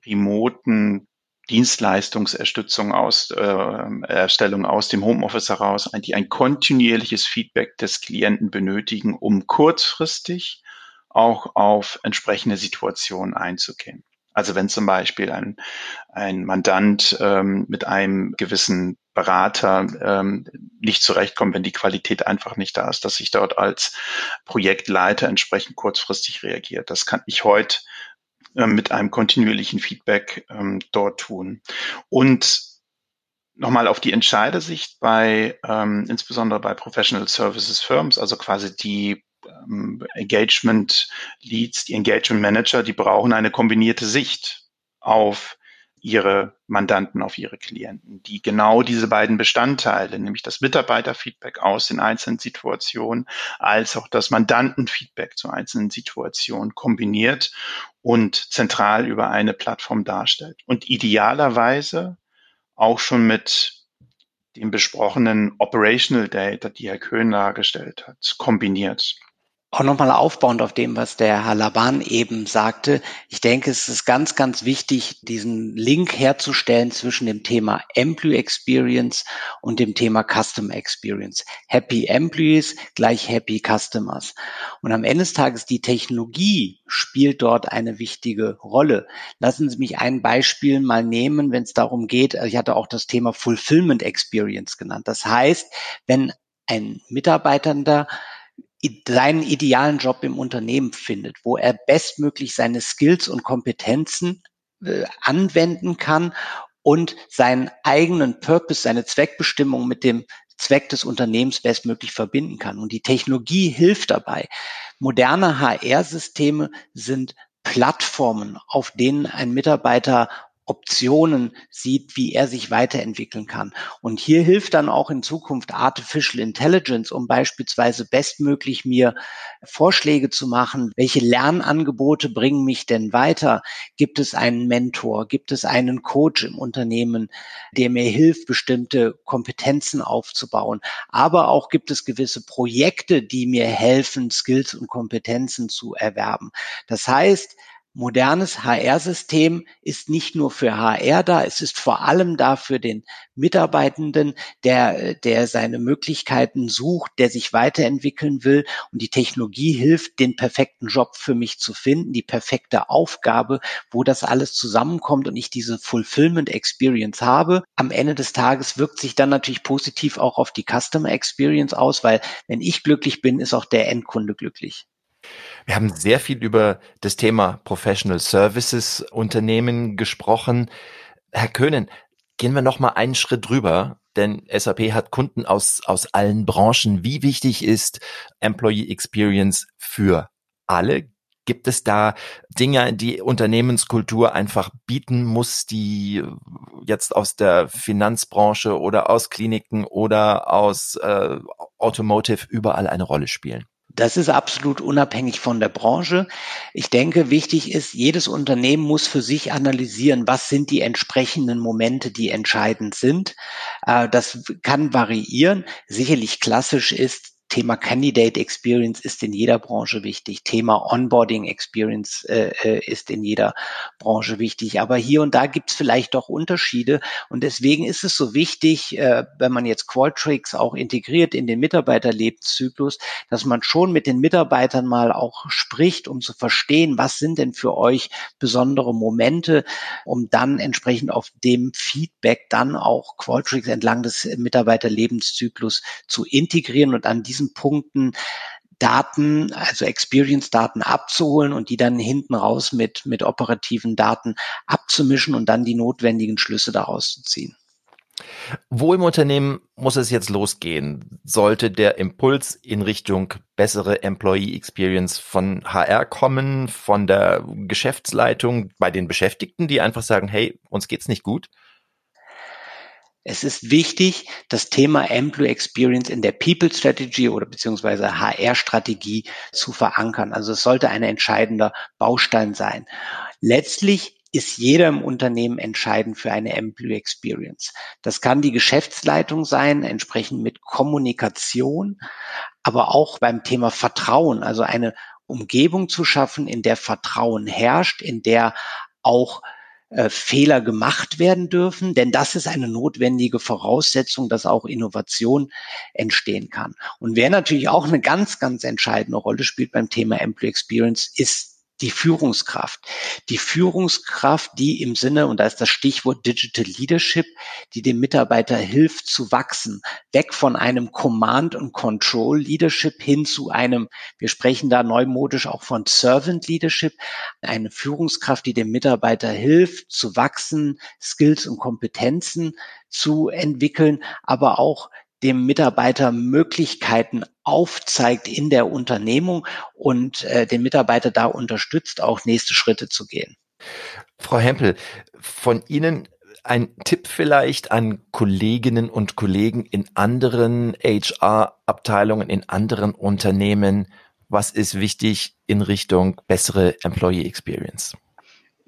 remoten Dienstleistungserstützung aus äh, Erstellung aus dem Homeoffice heraus, die ein kontinuierliches Feedback des Klienten benötigen, um kurzfristig auch auf entsprechende Situationen einzugehen. Also wenn zum Beispiel ein, ein Mandant ähm, mit einem gewissen Berater ähm, nicht zurechtkommt, wenn die Qualität einfach nicht da ist, dass sich dort als Projektleiter entsprechend kurzfristig reagiert. Das kann ich heute mit einem kontinuierlichen Feedback ähm, dort tun. Und nochmal auf die Entscheidersicht bei, ähm, insbesondere bei Professional Services Firms, also quasi die ähm, Engagement Leads, die Engagement Manager, die brauchen eine kombinierte Sicht auf ihre Mandanten, auf ihre Klienten, die genau diese beiden Bestandteile, nämlich das Mitarbeiterfeedback aus den einzelnen Situationen, als auch das Mandantenfeedback zu einzelnen Situationen kombiniert und zentral über eine Plattform darstellt. Und idealerweise auch schon mit dem besprochenen Operational Data, die Herr Köhn dargestellt hat, kombiniert. Auch nochmal aufbauend auf dem, was der Herr Laban eben sagte. Ich denke, es ist ganz, ganz wichtig, diesen Link herzustellen zwischen dem Thema Employee Experience und dem Thema Customer Experience. Happy Employees gleich Happy Customers. Und am Ende des Tages die Technologie spielt dort eine wichtige Rolle. Lassen Sie mich ein Beispiel mal nehmen, wenn es darum geht. Ich hatte auch das Thema Fulfillment Experience genannt. Das heißt, wenn ein Mitarbeitender seinen idealen Job im Unternehmen findet, wo er bestmöglich seine Skills und Kompetenzen äh, anwenden kann und seinen eigenen Purpose, seine Zweckbestimmung mit dem Zweck des Unternehmens bestmöglich verbinden kann. Und die Technologie hilft dabei. Moderne HR-Systeme sind Plattformen, auf denen ein Mitarbeiter Optionen sieht, wie er sich weiterentwickeln kann. Und hier hilft dann auch in Zukunft Artificial Intelligence, um beispielsweise bestmöglich mir Vorschläge zu machen, welche Lernangebote bringen mich denn weiter? Gibt es einen Mentor? Gibt es einen Coach im Unternehmen, der mir hilft, bestimmte Kompetenzen aufzubauen? Aber auch gibt es gewisse Projekte, die mir helfen, Skills und Kompetenzen zu erwerben. Das heißt, modernes HR-System ist nicht nur für HR da, es ist vor allem da für den Mitarbeitenden, der, der seine Möglichkeiten sucht, der sich weiterentwickeln will. Und die Technologie hilft, den perfekten Job für mich zu finden, die perfekte Aufgabe, wo das alles zusammenkommt und ich diese Fulfillment Experience habe. Am Ende des Tages wirkt sich dann natürlich positiv auch auf die Customer Experience aus, weil wenn ich glücklich bin, ist auch der Endkunde glücklich. Wir haben sehr viel über das Thema Professional Services Unternehmen gesprochen. Herr Köhnen, gehen wir noch mal einen Schritt drüber, denn SAP hat Kunden aus, aus allen Branchen. Wie wichtig ist Employee Experience für alle? Gibt es da Dinge, die Unternehmenskultur einfach bieten muss, die jetzt aus der Finanzbranche oder aus Kliniken oder aus äh, Automotive überall eine Rolle spielen? Das ist absolut unabhängig von der Branche. Ich denke, wichtig ist, jedes Unternehmen muss für sich analysieren, was sind die entsprechenden Momente, die entscheidend sind. Äh, das kann variieren. Sicherlich klassisch ist, Thema Candidate Experience ist in jeder Branche wichtig. Thema Onboarding Experience äh, äh, ist in jeder Branche wichtig. Aber hier und da gibt es vielleicht doch Unterschiede. Und deswegen ist es so wichtig, äh, wenn man jetzt Qualtrics auch integriert in den Mitarbeiterlebenszyklus, dass man schon mit den Mitarbeitern mal auch spricht, um zu verstehen, was sind denn für euch besondere Momente, um dann entsprechend auf dem Feedback dann auch Qualtrics entlang des Mitarbeiterlebenszyklus zu integrieren und an diesem diesen Punkten Daten, also Experience-Daten abzuholen und die dann hinten raus mit, mit operativen Daten abzumischen und dann die notwendigen Schlüsse daraus zu ziehen. Wo im Unternehmen muss es jetzt losgehen? Sollte der Impuls in Richtung bessere Employee Experience von HR kommen, von der Geschäftsleitung, bei den Beschäftigten, die einfach sagen, hey, uns geht's nicht gut? Es ist wichtig, das Thema Employee Experience in der People Strategy oder beziehungsweise HR Strategie zu verankern. Also es sollte ein entscheidender Baustein sein. Letztlich ist jeder im Unternehmen entscheidend für eine Employee Experience. Das kann die Geschäftsleitung sein, entsprechend mit Kommunikation, aber auch beim Thema Vertrauen, also eine Umgebung zu schaffen, in der Vertrauen herrscht, in der auch äh, Fehler gemacht werden dürfen, denn das ist eine notwendige Voraussetzung, dass auch Innovation entstehen kann. Und wer natürlich auch eine ganz, ganz entscheidende Rolle spielt beim Thema Employee Experience, ist die Führungskraft. Die Führungskraft, die im Sinne, und da ist das Stichwort Digital Leadership, die dem Mitarbeiter hilft zu wachsen, weg von einem Command- und Control-Leadership hin zu einem, wir sprechen da neumodisch auch von Servant Leadership, eine Führungskraft, die dem Mitarbeiter hilft zu wachsen, Skills und Kompetenzen zu entwickeln, aber auch dem Mitarbeiter Möglichkeiten aufzeigt in der Unternehmung und äh, den Mitarbeiter da unterstützt, auch nächste Schritte zu gehen. Frau Hempel, von Ihnen ein Tipp vielleicht an Kolleginnen und Kollegen in anderen HR-Abteilungen, in anderen Unternehmen. Was ist wichtig in Richtung bessere Employee Experience?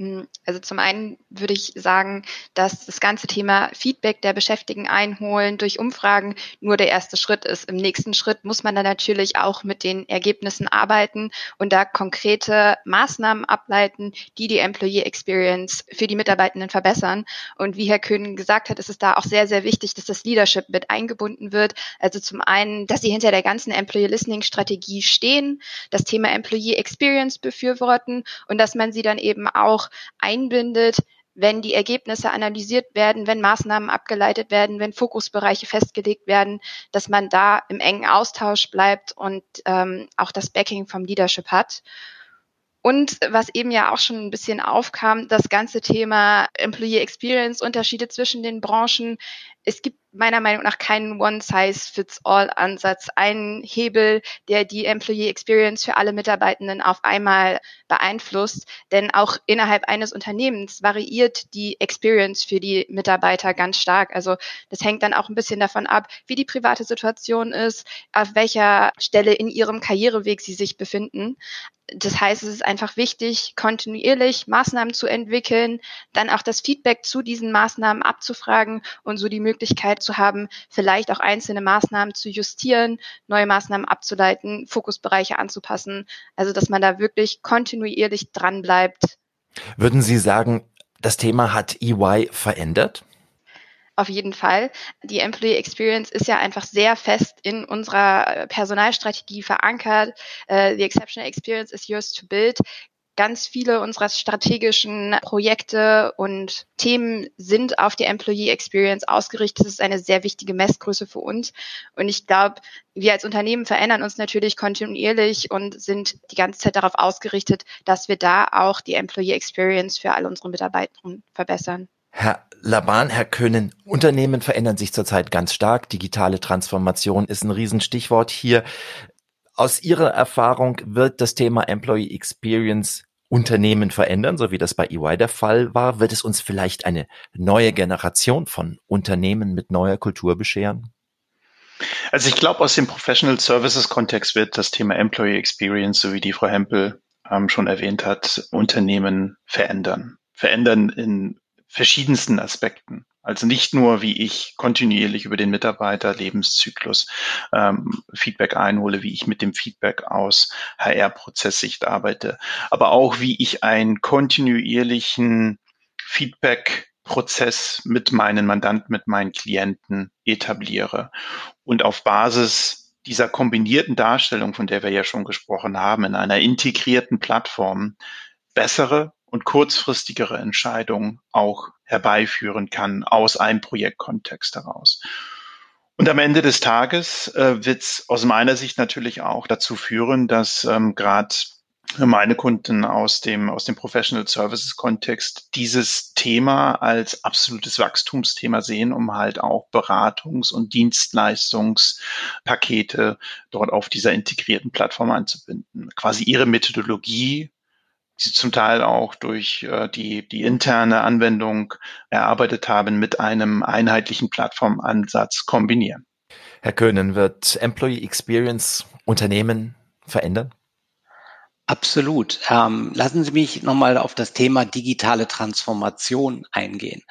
Hm, also zum einen würde ich sagen, dass das ganze Thema Feedback der Beschäftigten einholen durch Umfragen nur der erste Schritt ist. Im nächsten Schritt muss man dann natürlich auch mit den Ergebnissen arbeiten und da konkrete Maßnahmen ableiten, die die Employee Experience für die Mitarbeitenden verbessern. Und wie Herr Köhn gesagt hat, ist es da auch sehr, sehr wichtig, dass das Leadership mit eingebunden wird. Also zum einen, dass sie hinter der ganzen Employee Listening Strategie stehen, das Thema Employee Experience befürworten und dass man sie dann eben auch einbindet, wenn die Ergebnisse analysiert werden, wenn Maßnahmen abgeleitet werden, wenn Fokusbereiche festgelegt werden, dass man da im engen Austausch bleibt und ähm, auch das Backing vom Leadership hat. Und was eben ja auch schon ein bisschen aufkam, das ganze Thema Employee Experience, Unterschiede zwischen den Branchen. Es gibt meiner Meinung nach keinen One-Size-Fits-All-Ansatz, einen Hebel, der die Employee Experience für alle Mitarbeitenden auf einmal beeinflusst. Denn auch innerhalb eines Unternehmens variiert die Experience für die Mitarbeiter ganz stark. Also das hängt dann auch ein bisschen davon ab, wie die private Situation ist, auf welcher Stelle in ihrem Karriereweg sie sich befinden. Das heißt, es ist einfach wichtig, kontinuierlich Maßnahmen zu entwickeln, dann auch das Feedback zu diesen Maßnahmen abzufragen und so die Möglichkeit zu haben, vielleicht auch einzelne Maßnahmen zu justieren, neue Maßnahmen abzuleiten, Fokusbereiche anzupassen. Also, dass man da wirklich kontinuierlich dran bleibt. Würden Sie sagen, das Thema hat EY verändert? Auf jeden Fall. Die Employee Experience ist ja einfach sehr fest in unserer Personalstrategie verankert. Uh, the exceptional experience is yours to build ganz viele unserer strategischen Projekte und Themen sind auf die Employee Experience ausgerichtet. Das ist eine sehr wichtige Messgröße für uns. Und ich glaube, wir als Unternehmen verändern uns natürlich kontinuierlich und sind die ganze Zeit darauf ausgerichtet, dass wir da auch die Employee Experience für alle unsere Mitarbeiter verbessern. Herr Laban, Herr Köhnen, Unternehmen verändern sich zurzeit ganz stark. Digitale Transformation ist ein Riesenstichwort hier. Aus Ihrer Erfahrung wird das Thema Employee Experience Unternehmen verändern, so wie das bei EY der Fall war? Wird es uns vielleicht eine neue Generation von Unternehmen mit neuer Kultur bescheren? Also ich glaube, aus dem Professional Services Kontext wird das Thema Employee Experience, so wie die Frau Hempel ähm, schon erwähnt hat, Unternehmen verändern. Verändern in verschiedensten Aspekten. Also nicht nur, wie ich kontinuierlich über den Mitarbeiterlebenszyklus ähm, Feedback einhole, wie ich mit dem Feedback aus HR-Prozesssicht arbeite, aber auch, wie ich einen kontinuierlichen Feedback-Prozess mit meinen Mandanten, mit meinen Klienten etabliere. Und auf Basis dieser kombinierten Darstellung, von der wir ja schon gesprochen haben, in einer integrierten Plattform bessere und kurzfristigere Entscheidungen auch herbeiführen kann aus einem Projektkontext heraus. Und am Ende des Tages äh, wird es aus meiner Sicht natürlich auch dazu führen, dass ähm, gerade meine Kunden aus dem, aus dem Professional Services Kontext dieses Thema als absolutes Wachstumsthema sehen, um halt auch Beratungs- und Dienstleistungspakete dort auf dieser integrierten Plattform anzubinden. Quasi ihre Methodologie sie zum Teil auch durch äh, die, die interne Anwendung erarbeitet haben, mit einem einheitlichen Plattformansatz kombinieren. Herr Köhnen, wird Employee Experience Unternehmen verändern? Absolut. Ähm, lassen Sie mich nochmal auf das Thema digitale Transformation eingehen.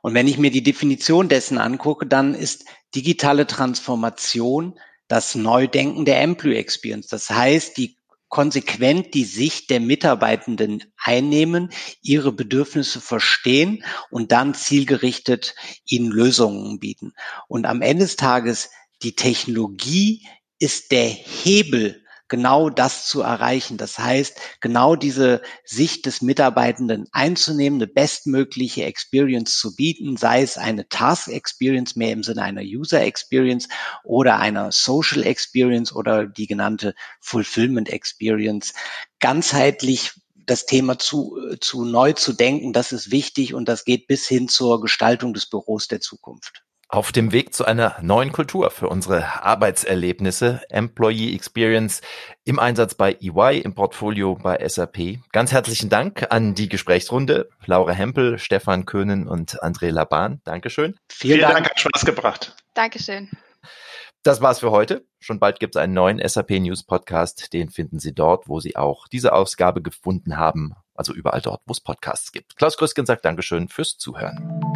Und wenn ich mir die Definition dessen angucke, dann ist digitale Transformation das Neudenken der Employee Experience. Das heißt, die konsequent die Sicht der Mitarbeitenden einnehmen, ihre Bedürfnisse verstehen und dann zielgerichtet ihnen Lösungen bieten. Und am Ende des Tages, die Technologie ist der Hebel genau das zu erreichen. Das heißt, genau diese Sicht des Mitarbeitenden einzunehmen, eine bestmögliche Experience zu bieten, sei es eine Task Experience mehr im Sinne einer User Experience oder einer Social Experience oder die genannte Fulfillment Experience. Ganzheitlich das Thema zu, zu neu zu denken, das ist wichtig und das geht bis hin zur Gestaltung des Büros der Zukunft. Auf dem Weg zu einer neuen Kultur für unsere Arbeitserlebnisse, Employee Experience im Einsatz bei EY, im Portfolio bei SAP. Ganz herzlichen Dank an die Gesprächsrunde. Laura Hempel, Stefan Köhnen und André Laban. Dankeschön. Vielen, Vielen Dank. Dank, hat Spaß gebracht. Dankeschön. Das war's für heute. Schon bald gibt es einen neuen SAP News Podcast. Den finden Sie dort, wo Sie auch diese Ausgabe gefunden haben. Also überall dort, wo es Podcasts gibt. Klaus Krüsken sagt Dankeschön fürs Zuhören.